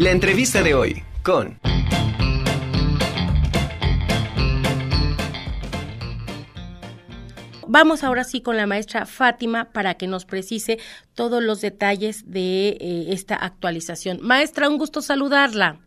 La entrevista de hoy con... Vamos ahora sí con la maestra Fátima para que nos precise todos los detalles de eh, esta actualización. Maestra, un gusto saludarla.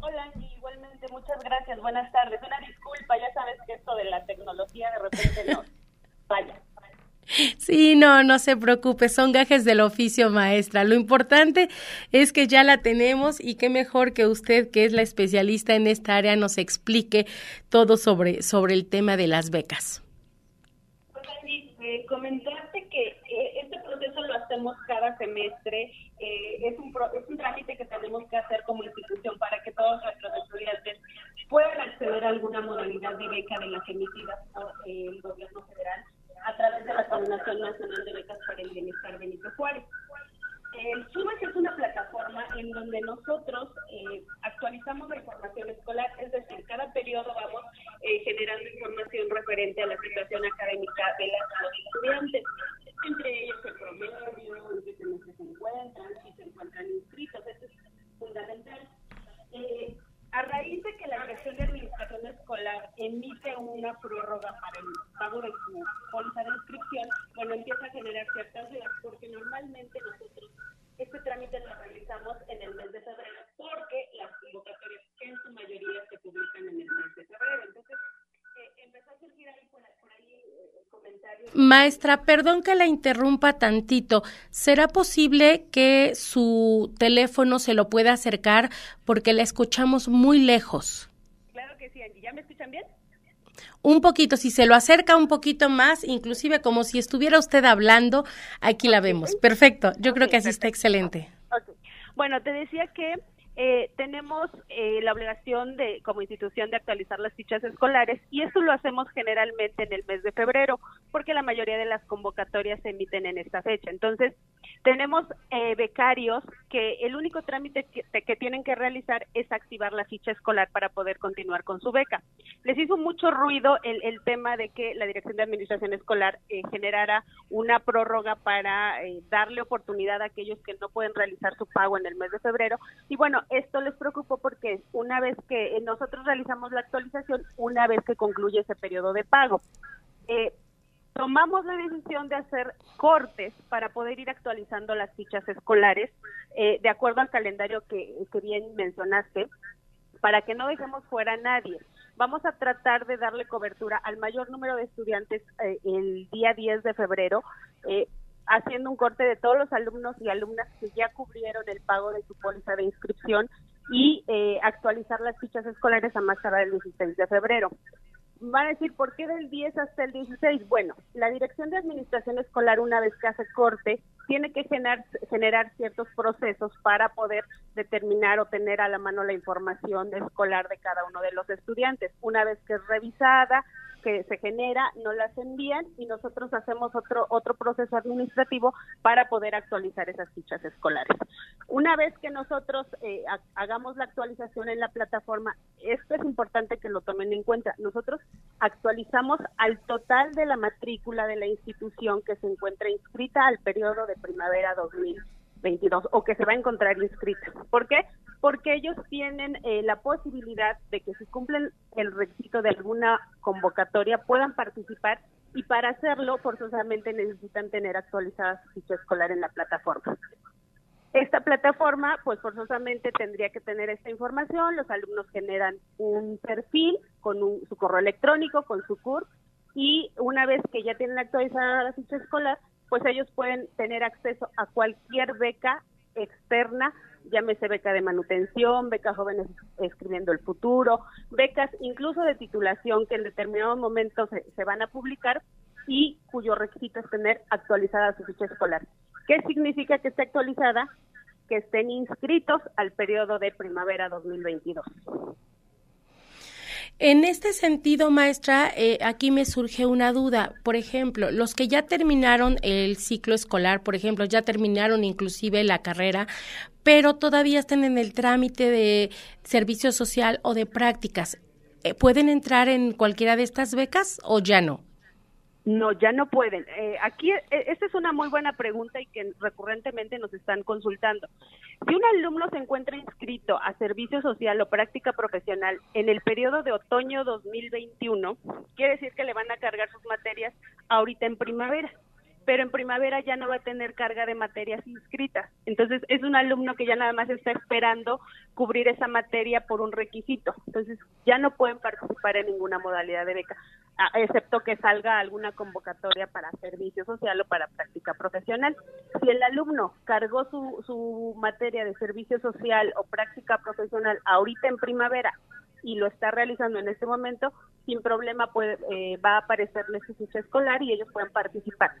Hola, igualmente, muchas gracias. Buenas tardes. Una disculpa, ya sabes que esto de la tecnología de repente nos falla. Sí, no, no se preocupe, son gajes del oficio, maestra. Lo importante es que ya la tenemos y qué mejor que usted, que es la especialista en esta área, nos explique todo sobre, sobre el tema de las becas. Pues eh, comentarte que eh, este proceso lo hacemos cada semestre. Eh, es, un es un trámite que tenemos que hacer como institución para que todos nuestros estudiantes puedan acceder a alguna modalidad de beca de las emitidas por el gobierno federal a través de la Coordinación Nacional de Becas para el Bienestar Benito Juárez. El SUBES es una plataforma en donde nosotros eh, actualizamos la información escolar, es decir, cada periodo vamos eh, generando información referente a la situación académica de los estudiantes, entre ellos el promedio, en qué semestre se encuentran, si se encuentran inscritos, eso es fundamental. Eh, a raíz de que la Dirección de Administración Escolar emite una prórroga para el pago de su póliza de inscripción, bueno, empieza a generar ciertas dudas, porque normalmente nosotros este trámite lo realizamos en el mes de febrero, porque las convocatorias en su mayoría se publican en el mes de febrero. Entonces, eh, empezó a surgir ahí por, ahí eh, comentarios. Maestra, perdón que la interrumpa tantito. ¿Será posible que su teléfono se lo pueda acercar porque la escuchamos muy lejos? ¿Ya me escuchan bien? un poquito, si se lo acerca un poquito más, inclusive como si estuviera usted hablando, aquí la vemos. Perfecto, yo creo que así está excelente. Bueno, te decía que eh, tenemos eh, la obligación de, como institución, de actualizar las fichas escolares y esto lo hacemos generalmente en el mes de febrero, porque la mayoría de las convocatorias se emiten en esta fecha. Entonces, tenemos eh, becarios que el único trámite que, tienen que realizar es activar la ficha escolar para poder continuar con su beca. Les hizo mucho ruido el, el tema de que la Dirección de Administración Escolar generara una prórroga para darle oportunidad a aquellos que no pueden realizar su pago en el mes de febrero. Y bueno, esto les preocupó porque una vez que nosotros realizamos la actualización, una vez que concluye ese periodo de pago, eh, tomamos la decisión de hacer cortes para poder ir actualizando las fichas escolares eh, de acuerdo al calendario que, bien mencionaste, para que no dejemos fuera a nadie. Vamos a tratar de darle cobertura al mayor número de estudiantes eh, el día 10 de febrero. Eh, haciendo un corte de todos los alumnos y alumnas que ya cubrieron el pago de su póliza de inscripción y eh, actualizar las fichas escolares a más tardar el 16 de febrero. Van a decir, ¿por qué del 10 hasta el 16? Bueno, la Dirección de Administración Escolar, una vez que hace corte, tiene que generar, generar ciertos procesos para poder determinar o tener a la mano la información escolar de cada uno de los estudiantes. Una vez que es revisada, que se genera, nos las envían y nosotros hacemos otro otro proceso administrativo para poder actualizar esas fichas escolares. Una vez que nosotros eh, hagamos la actualización en la plataforma, esto es importante que lo tomen en cuenta. Nosotros actualizamos al total de la matrícula de la institución que se encuentra inscrita al periodo de primavera 2022 o que se va a encontrar inscrita. ¿Por qué? Porque ellos tienen eh, la posibilidad de que si cumplen el requisito de alguna convocatoria puedan participar y para hacerlo forzosamente necesitan tener actualizada su ficha escolar en la plataforma. Esta plataforma, pues forzosamente tendría que tener esta información, los alumnos generan un perfil con su correo electrónico, con su CUR, y una vez que ya tienen actualizada la ficha escolar, pues ellos pueden tener acceso a cualquier beca externa llámese beca de manutención, beca jóvenes escribiendo el futuro, becas incluso de titulación que en determinados momentos se, van a publicar y cuyo requisito es tener actualizada su ficha escolar. ¿Qué significa que esté actualizada? Que estén inscritos al periodo de primavera 2022. En este sentido, maestra, eh, aquí me surge una duda. Por ejemplo, los que ya terminaron el ciclo escolar, por ejemplo, ya terminaron inclusive la carrera, pero todavía están en el trámite de servicio social o de prácticas, eh, ¿pueden entrar en cualquiera de estas becas o ya no? No, ya no pueden. Eh, aquí, esta es una muy buena pregunta y que recurrentemente nos están consultando. Si un alumno se encuentra inscrito a servicio social o práctica profesional en el periodo de otoño 2021, quiere decir que le van a cargar sus materias ahorita en primavera pero en primavera ya no va a tener carga de materias inscritas. Entonces, es un alumno que ya nada más está esperando cubrir esa materia por un requisito. Entonces, ya no pueden participar en ninguna modalidad de beca, excepto que salga alguna convocatoria para servicio social o para práctica profesional. Si el alumno cargó su, su materia de servicio social o práctica profesional ahorita en primavera y lo está realizando en este momento, sin problema puede, eh, va a aparecerle su ficha escolar y ellos pueden participar.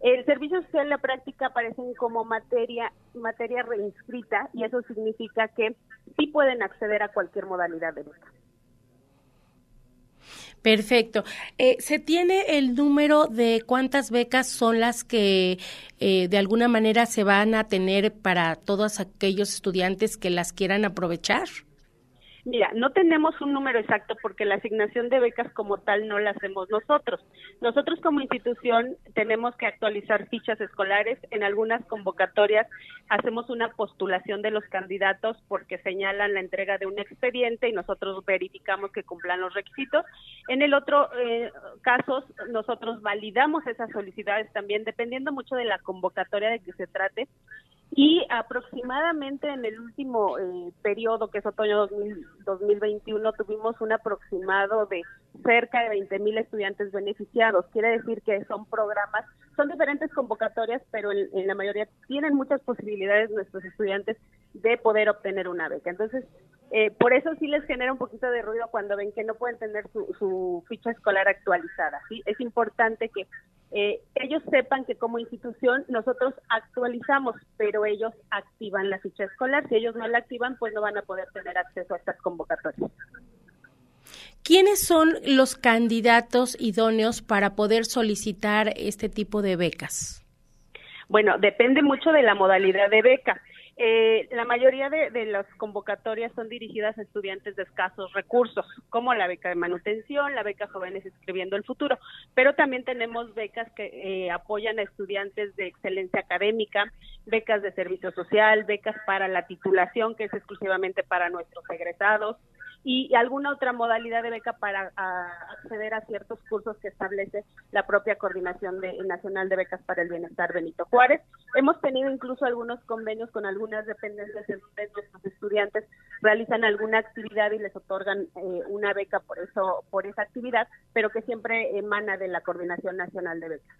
El servicio social y la práctica aparecen como materia, materia reinscrita y eso significa que sí pueden acceder a cualquier modalidad de beca. Perfecto. Eh, ¿Se tiene el número de cuántas becas son las que eh, de alguna manera se van a tener para todos aquellos estudiantes que las quieran aprovechar? Mira, no tenemos un número exacto porque la asignación de becas como tal no la hacemos nosotros. Nosotros como institución tenemos que actualizar fichas escolares. En algunas convocatorias hacemos una postulación de los candidatos porque señalan la entrega de un expediente y nosotros verificamos que cumplan los requisitos. En el otro eh, caso, nosotros validamos esas solicitudes también, dependiendo mucho de la convocatoria de que se trate y aproximadamente en el último eh, periodo, que es otoño 2021, tuvimos un aproximado de cerca de 20 mil estudiantes beneficiados. Quiere decir que son programas, son diferentes convocatorias, pero en, en, la mayoría tienen muchas posibilidades nuestros estudiantes de poder obtener una beca. Entonces, eh, por eso sí les genera un poquito de ruido cuando ven que no pueden tener su, su ficha escolar actualizada. ¿sí? Es importante que eh, ellos sepan que como institución nosotros actualizamos, pero ellos activan la ficha escolar. Si ellos no la activan, pues no van a poder tener acceso a estas convocatorias. ¿Quiénes son los candidatos idóneos para poder solicitar este tipo de becas? Bueno, depende mucho de la modalidad de beca. Eh, la mayoría de, las convocatorias son dirigidas a estudiantes de escasos recursos, como la beca de manutención, la beca Jóvenes Escribiendo el Futuro, pero también tenemos becas que eh, apoyan a estudiantes de excelencia académica, becas de servicio social, becas para la titulación, que es exclusivamente para nuestros egresados, y alguna otra modalidad de beca para acceder a ciertos cursos que establece la propia Coordinación Nacional de Becas para el Bienestar Benito Juárez. Hemos tenido incluso algunos convenios con algunas dependencias en donde nuestros estudiantes realizan alguna actividad y les otorgan eh, una beca por eso por esa actividad, pero que siempre emana de la Coordinación Nacional de Becas.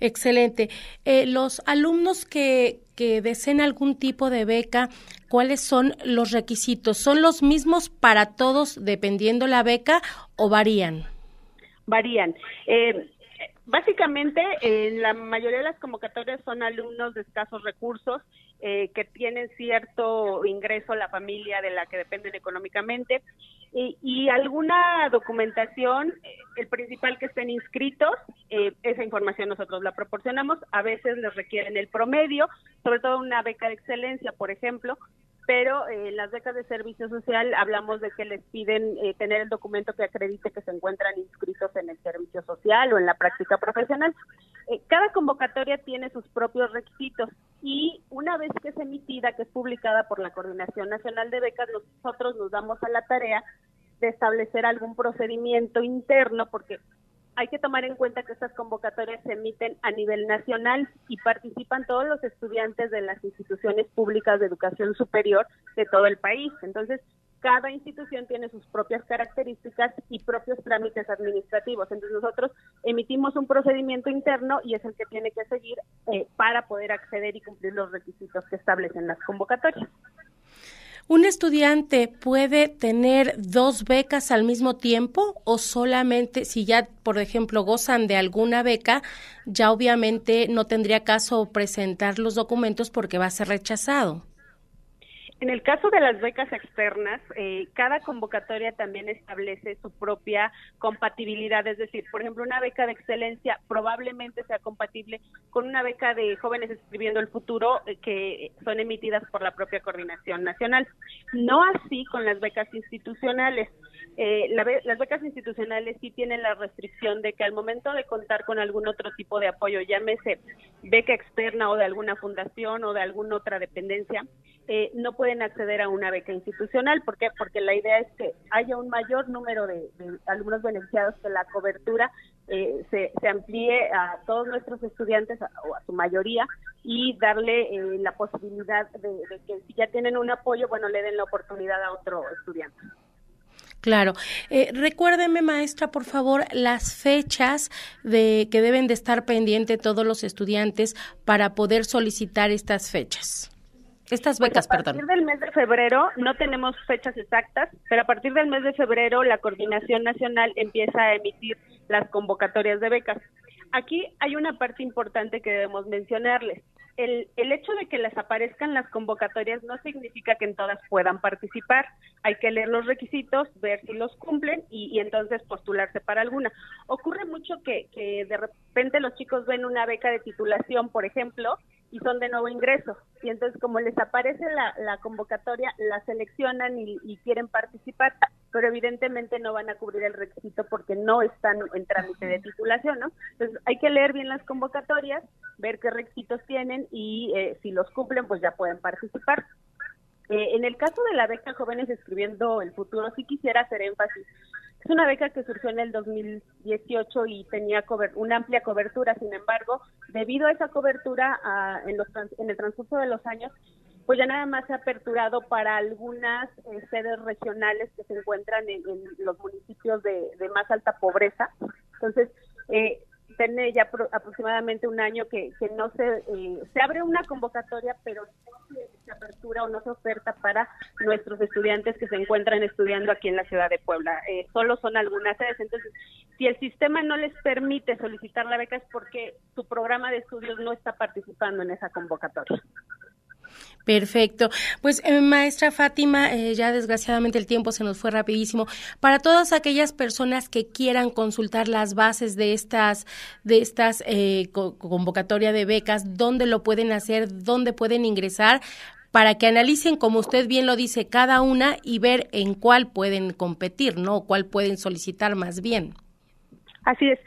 Excelente. Eh, los alumnos que, que deseen algún tipo de beca, ¿cuáles son los requisitos? ¿Son los mismos para todos dependiendo la beca o varían? Varían. Eh, básicamente, en la mayoría de las convocatorias son alumnos de escasos recursos eh, que tienen cierto ingreso la familia de la que dependen económicamente y, alguna documentación, eh, el principal que estén inscritos, eh, esa información nosotros la proporcionamos, a veces les requieren el promedio, sobre todo una beca de excelencia, por ejemplo, pero eh, las becas de servicio social hablamos de que les piden eh, tener el documento que acredite que se encuentran inscritos en el servicio social o en la práctica profesional. Eh, cada convocatoria tiene sus propios requisitos y una vez que es emitida, que es publicada por la Coordinación Nacional de Becas, nosotros nos damos a la tarea de establecer algún procedimiento interno porque hay que tomar en cuenta que estas convocatorias se emiten a nivel nacional y participan todos los estudiantes de las instituciones públicas de educación superior de todo el país. Entonces, cada institución tiene sus propias características y propios trámites administrativos. Entonces, nosotros emitimos un procedimiento interno y es el que tiene que seguir eh, para poder acceder y cumplir los requisitos que establecen las convocatorias. ¿Un estudiante puede tener dos becas al mismo tiempo o solamente si ya, por ejemplo, gozan de alguna beca, ya obviamente no tendría caso presentar los documentos porque va a ser rechazado? En el caso de las becas externas, eh, cada convocatoria también establece su propia compatibilidad, es decir, por ejemplo, una beca de excelencia probablemente sea compatible con una beca de jóvenes escribiendo el futuro eh, que son emitidas por la propia coordinación nacional. No así con las becas institucionales. Eh, las becas institucionales sí tienen la restricción de que al momento de contar con algún otro tipo de apoyo, llámese beca externa o de alguna fundación o de alguna otra dependencia, eh, no pueden acceder a una beca institucional. ¿Por qué? Porque la idea es que haya un mayor número de, alumnos beneficiados, que la cobertura eh, se, amplíe a todos nuestros estudiantes o a su mayoría y darle la posibilidad de, de que si ya tienen un apoyo, bueno, le den la oportunidad a otro estudiante. Claro. Eh, recuérdeme, maestra, por favor, las fechas de que deben de estar pendientes todos los estudiantes para poder solicitar estas fechas. Estas pues becas, perdón. A partir del mes de febrero no tenemos fechas exactas, pero a partir del mes de febrero la Coordinación Nacional empieza a emitir las convocatorias de becas. Aquí hay una parte importante que debemos mencionarles el, el hecho de que les aparezcan las convocatorias no significa que en todas puedan participar. Hay que leer los requisitos, ver si los cumplen y, y entonces postularse para alguna. Ocurre mucho que, que de repente los chicos ven una beca de titulación, por ejemplo, y son de nuevo ingreso. Y entonces como les aparece la, la convocatoria, la seleccionan y, y, quieren participar, pero evidentemente no van a cubrir el requisito porque no están en trámite de titulación, ¿no? Entonces hay que leer bien las convocatorias, ver qué requisitos tienen y eh, si los cumplen, pues ya pueden participar. Eh, en el caso de la beca Jóvenes Escribiendo el Futuro, sí quisiera hacer énfasis es una beca que surgió en el 2018 y tenía una amplia cobertura, sin embargo, debido a esa cobertura en, los, en el transcurso de los años, pues ya nada más se ha aperturado para algunas eh, sedes regionales que se encuentran en, los municipios de, más alta pobreza. Entonces, eh, tiene ya aproximadamente un año que, que no se, eh, se abre una convocatoria, pero no se, apertura o no se oferta para nuestros estudiantes que se encuentran estudiando aquí en la ciudad de Puebla. Eh, solo son algunas sedes. Entonces, si el sistema no les permite solicitar la beca es porque su programa de estudios no está participando en esa convocatoria. Perfecto. Pues eh, maestra Fátima, eh, ya desgraciadamente el tiempo se nos fue rapidísimo. Para todas aquellas personas que quieran consultar las bases de estas de estas eh, convocatoria de becas, dónde lo pueden hacer, dónde pueden ingresar para que analicen, como usted bien lo dice, cada una y ver en cuál pueden competir, ¿no? Cuál pueden solicitar más bien. Así es.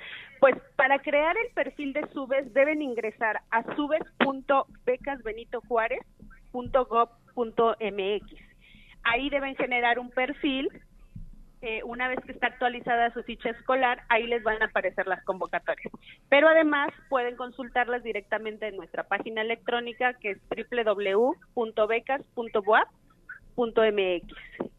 Pues para crear el perfil de Subes deben ingresar a subes.becasbenitojuárez.gov.mx. Ahí deben generar un perfil. Eh, una vez que está actualizada su ficha escolar, ahí les van a aparecer las convocatorias. Pero además pueden consultarlas directamente en nuestra página electrónica que es www.becas.boap.mx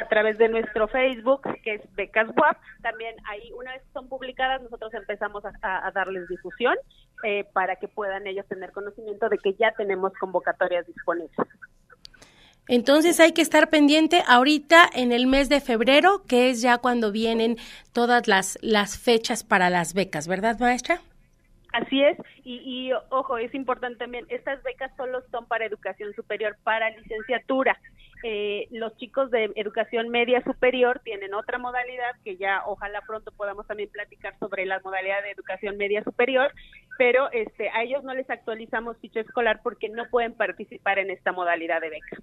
a través de nuestro Facebook, que es Becas WAP. También ahí, una vez son publicadas, nosotros empezamos a, darles difusión eh, para que puedan ellos tener conocimiento de que ya tenemos convocatorias disponibles. Entonces hay que estar pendiente ahorita en el mes de febrero, que es ya cuando vienen todas las, las fechas para las becas, ¿verdad, maestra? Así es, y, y, ojo, es importante también, estas becas solo son para educación superior, para licenciatura. Eh, los chicos de educación media superior tienen otra modalidad que ya ojalá pronto podamos también platicar sobre la modalidad de educación media superior, pero este, a ellos no les actualizamos ficha escolar porque no pueden participar en esta modalidad de beca.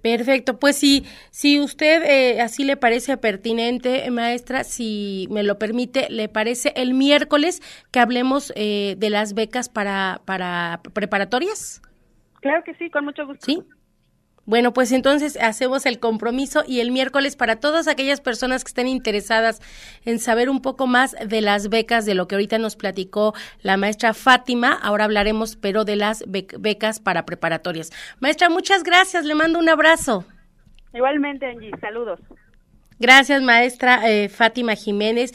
Perfecto, pues si, si usted eh, así le parece pertinente, maestra, si me lo permite, le parece el miércoles que hablemos eh, de las becas para, para preparatorias. Claro que sí, con mucho gusto. Sí. Bueno, pues entonces hacemos el compromiso y el miércoles para todas aquellas personas que estén interesadas en saber un poco más de las becas, de lo que ahorita nos platicó la maestra Fátima, ahora hablaremos pero de las becas para preparatorias. Maestra, muchas gracias, le mando un abrazo. Igualmente, Angie, saludos. Gracias, maestra eh, Fátima Jiménez.